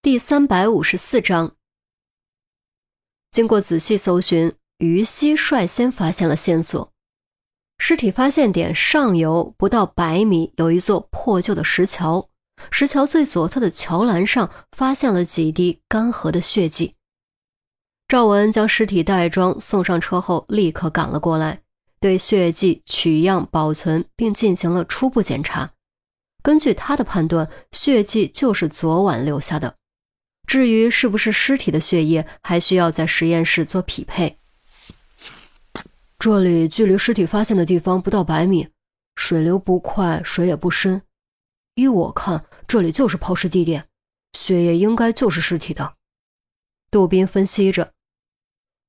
第三百五十四章，经过仔细搜寻，于西率先发现了线索。尸体发现点上游不到百米有一座破旧的石桥，石桥最左侧的桥栏上发现了几滴干涸的血迹。赵文将尸体袋装送上车后，立刻赶了过来，对血迹取样保存，并进行了初步检查。根据他的判断，血迹就是昨晚留下的。至于是不是尸体的血液，还需要在实验室做匹配。这里距离尸体发现的地方不到百米，水流不快，水也不深。依我看，这里就是抛尸地点，血液应该就是尸体的。杜宾分析着：“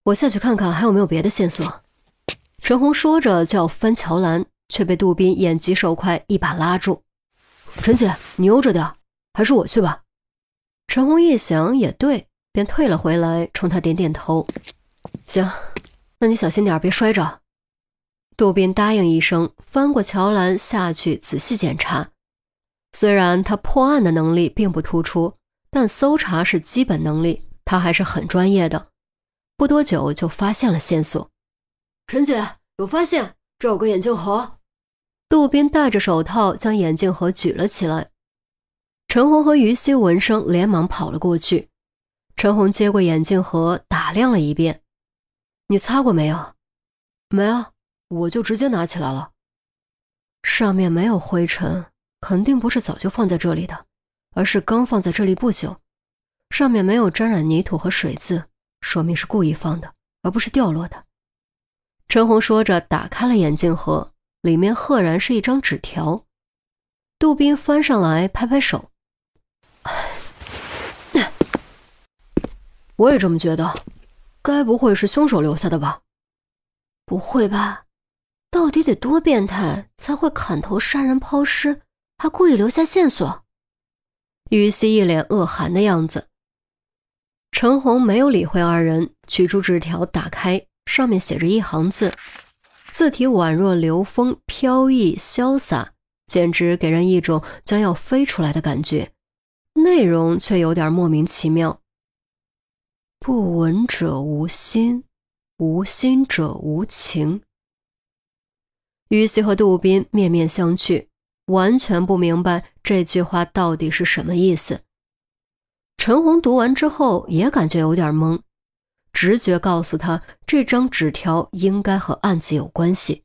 我下去看看还有没有别的线索。”陈红说着就要翻桥栏，却被杜宾眼疾手快一把拉住：“陈姐，你悠着点，还是我去吧。”陈红一想也对，便退了回来，冲他点点头：“行，那你小心点，别摔着。”杜宾答应一声，翻过桥栏下去仔细检查。虽然他破案的能力并不突出，但搜查是基本能力，他还是很专业的。不多久就发现了线索。陈姐有发现，这有个眼镜盒。杜宾戴着手套将眼镜盒举了起来。陈红和于西闻声，连忙跑了过去。陈红接过眼镜盒，打量了一遍：“你擦过没有？”“没啊，我就直接拿起来了。上面没有灰尘，肯定不是早就放在这里的，而是刚放在这里不久。上面没有沾染泥土和水渍，说明是故意放的，而不是掉落的。”陈红说着，打开了眼镜盒，里面赫然是一张纸条。杜宾翻上来，拍拍手。我也这么觉得，该不会是凶手留下的吧？不会吧？到底得多变态才会砍头杀人抛尸，还故意留下线索？于西一脸恶寒的样子。陈红没有理会二人，取出纸条打开，上面写着一行字，字体宛若流风，飘逸潇洒，简直给人一种将要飞出来的感觉。内容却有点莫名其妙。不闻者无心，无心者无情。于西和杜宾面面相觑，完全不明白这句话到底是什么意思。陈红读完之后也感觉有点懵，直觉告诉他这张纸条应该和案子有关系，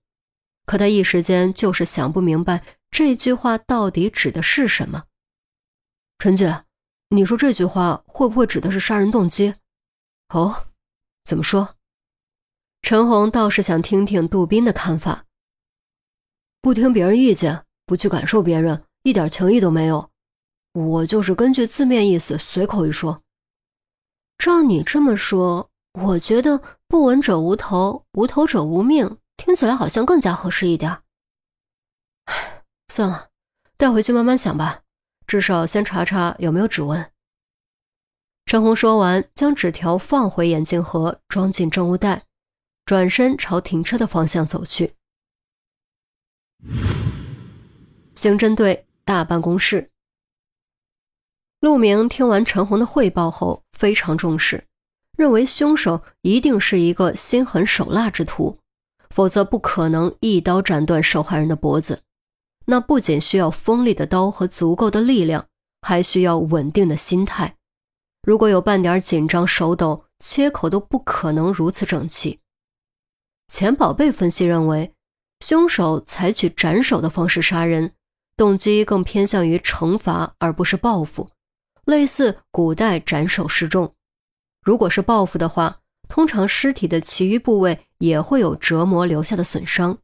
可他一时间就是想不明白这句话到底指的是什么。陈姐，你说这句话会不会指的是杀人动机？哦，怎么说？陈红倒是想听听杜宾的看法。不听别人意见，不去感受别人，一点情义都没有。我就是根据字面意思随口一说。照你这么说，我觉得“不闻者无头，无头者无命”听起来好像更加合适一点。唉，算了，带回去慢慢想吧。至少先查查有没有指纹。陈红说完，将纸条放回眼镜盒，装进证物袋，转身朝停车的方向走去。刑侦队大办公室，陆明听完陈红的汇报后，非常重视，认为凶手一定是一个心狠手辣之徒，否则不可能一刀斩断受害人的脖子。那不仅需要锋利的刀和足够的力量，还需要稳定的心态。如果有半点紧张、手抖，切口都不可能如此整齐。钱宝贝分析认为，凶手采取斩首的方式杀人，动机更偏向于惩罚而不是报复，类似古代斩首示众。如果是报复的话，通常尸体的其余部位也会有折磨留下的损伤，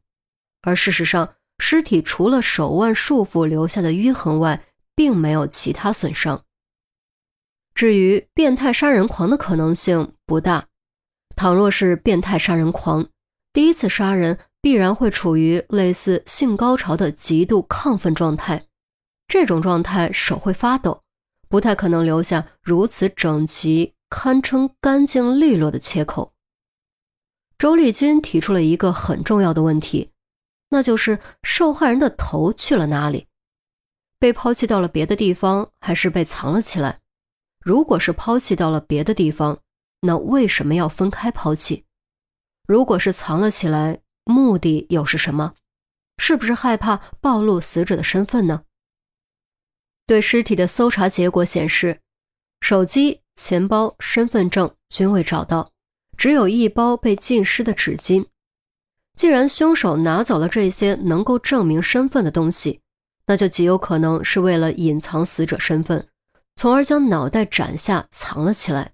而事实上。尸体除了手腕束缚留下的淤痕外，并没有其他损伤。至于变态杀人狂的可能性不大。倘若是变态杀人狂，第一次杀人必然会处于类似性高潮的极度亢奋状态，这种状态手会发抖，不太可能留下如此整齐、堪称干净利落的切口。周丽君提出了一个很重要的问题。那就是受害人的头去了哪里？被抛弃到了别的地方，还是被藏了起来？如果是抛弃到了别的地方，那为什么要分开抛弃？如果是藏了起来，目的又是什么？是不是害怕暴露死者的身份呢？对尸体的搜查结果显示，手机、钱包、身份证均未找到，只有一包被浸湿的纸巾。既然凶手拿走了这些能够证明身份的东西，那就极有可能是为了隐藏死者身份，从而将脑袋斩下藏了起来。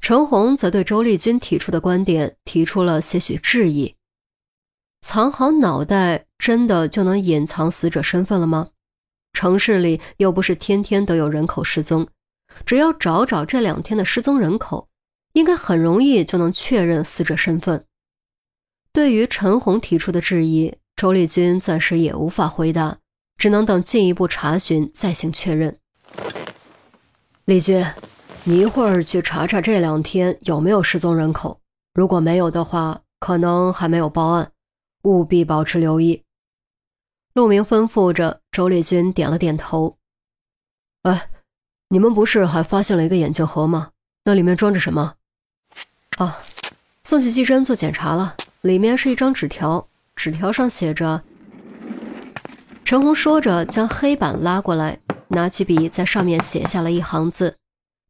陈红则对周丽君提出的观点提出了些许质疑。藏好脑袋，真的就能隐藏死者身份了吗？城市里又不是天天都有人口失踪，只要找找这两天的失踪人口，应该很容易就能确认死者身份。对于陈红提出的质疑，周丽君暂时也无法回答，只能等进一步查询再行确认。李军，你一会儿去查查这两天有没有失踪人口，如果没有的话，可能还没有报案。务必保持留意。陆明吩咐着，周丽君点了点头。哎，你们不是还发现了一个眼镜盒吗？那里面装着什么？啊，送去技侦做检查了。里面是一张纸条，纸条上写着。陈红说着，将黑板拉过来，拿起笔在上面写下了一行字，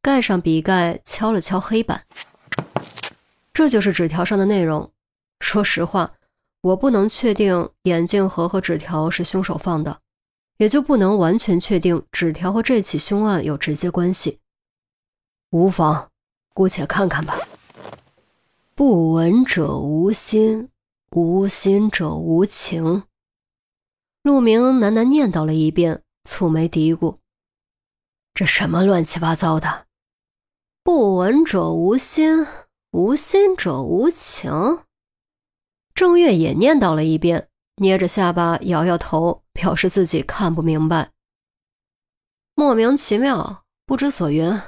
盖上笔盖，敲了敲黑板。这就是纸条上的内容。说实话。我不能确定眼镜盒和纸条是凶手放的，也就不能完全确定纸条和这起凶案有直接关系。无妨，姑且看看吧。不闻者无心，无心者无情。陆明喃喃念叨了一遍，蹙眉嘀咕：“这什么乱七八糟的？不闻者无心，无心者无情。”郑月也念叨了一遍，捏着下巴摇摇头，表示自己看不明白。莫名其妙，不知所云。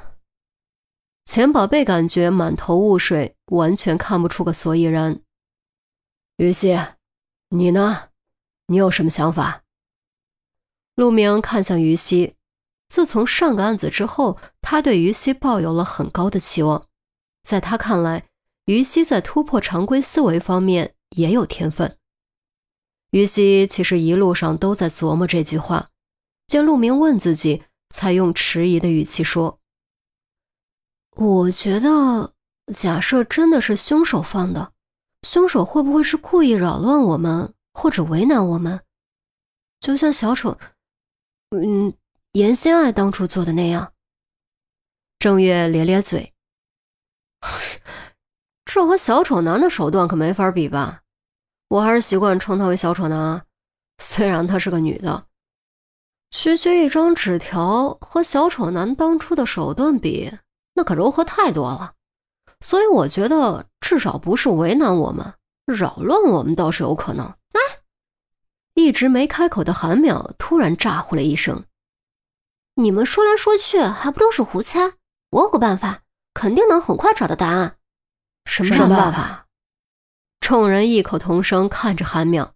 钱宝贝感觉满头雾水，完全看不出个所以然。于西，你呢？你有什么想法？陆明看向于西，自从上个案子之后，他对于西抱有了很高的期望。在他看来，于西在突破常规思维方面。也有天分。于西其实一路上都在琢磨这句话，见陆明问自己，才用迟疑的语气说：“我觉得，假设真的是凶手放的，凶手会不会是故意扰乱我们，或者为难我们？就像小丑，嗯，严心爱当初做的那样。”正月咧咧嘴。这和小丑男的手段可没法比吧？我还是习惯称他为小丑男，虽然他是个女的。区区一张纸条和小丑男当初的手段比，那可柔和太多了。所以我觉得至少不是为难我们，扰乱我们倒是有可能。哎，一直没开口的韩淼突然咋呼了一声：“你们说来说去还不都是胡猜？我有个办法，肯定能很快找到答案。”什么办法？众人异口同声看着韩淼。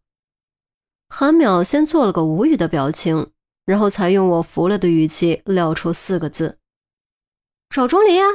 韩淼先做了个无语的表情，然后才用我服了的语气撂出四个字：“找钟离啊！”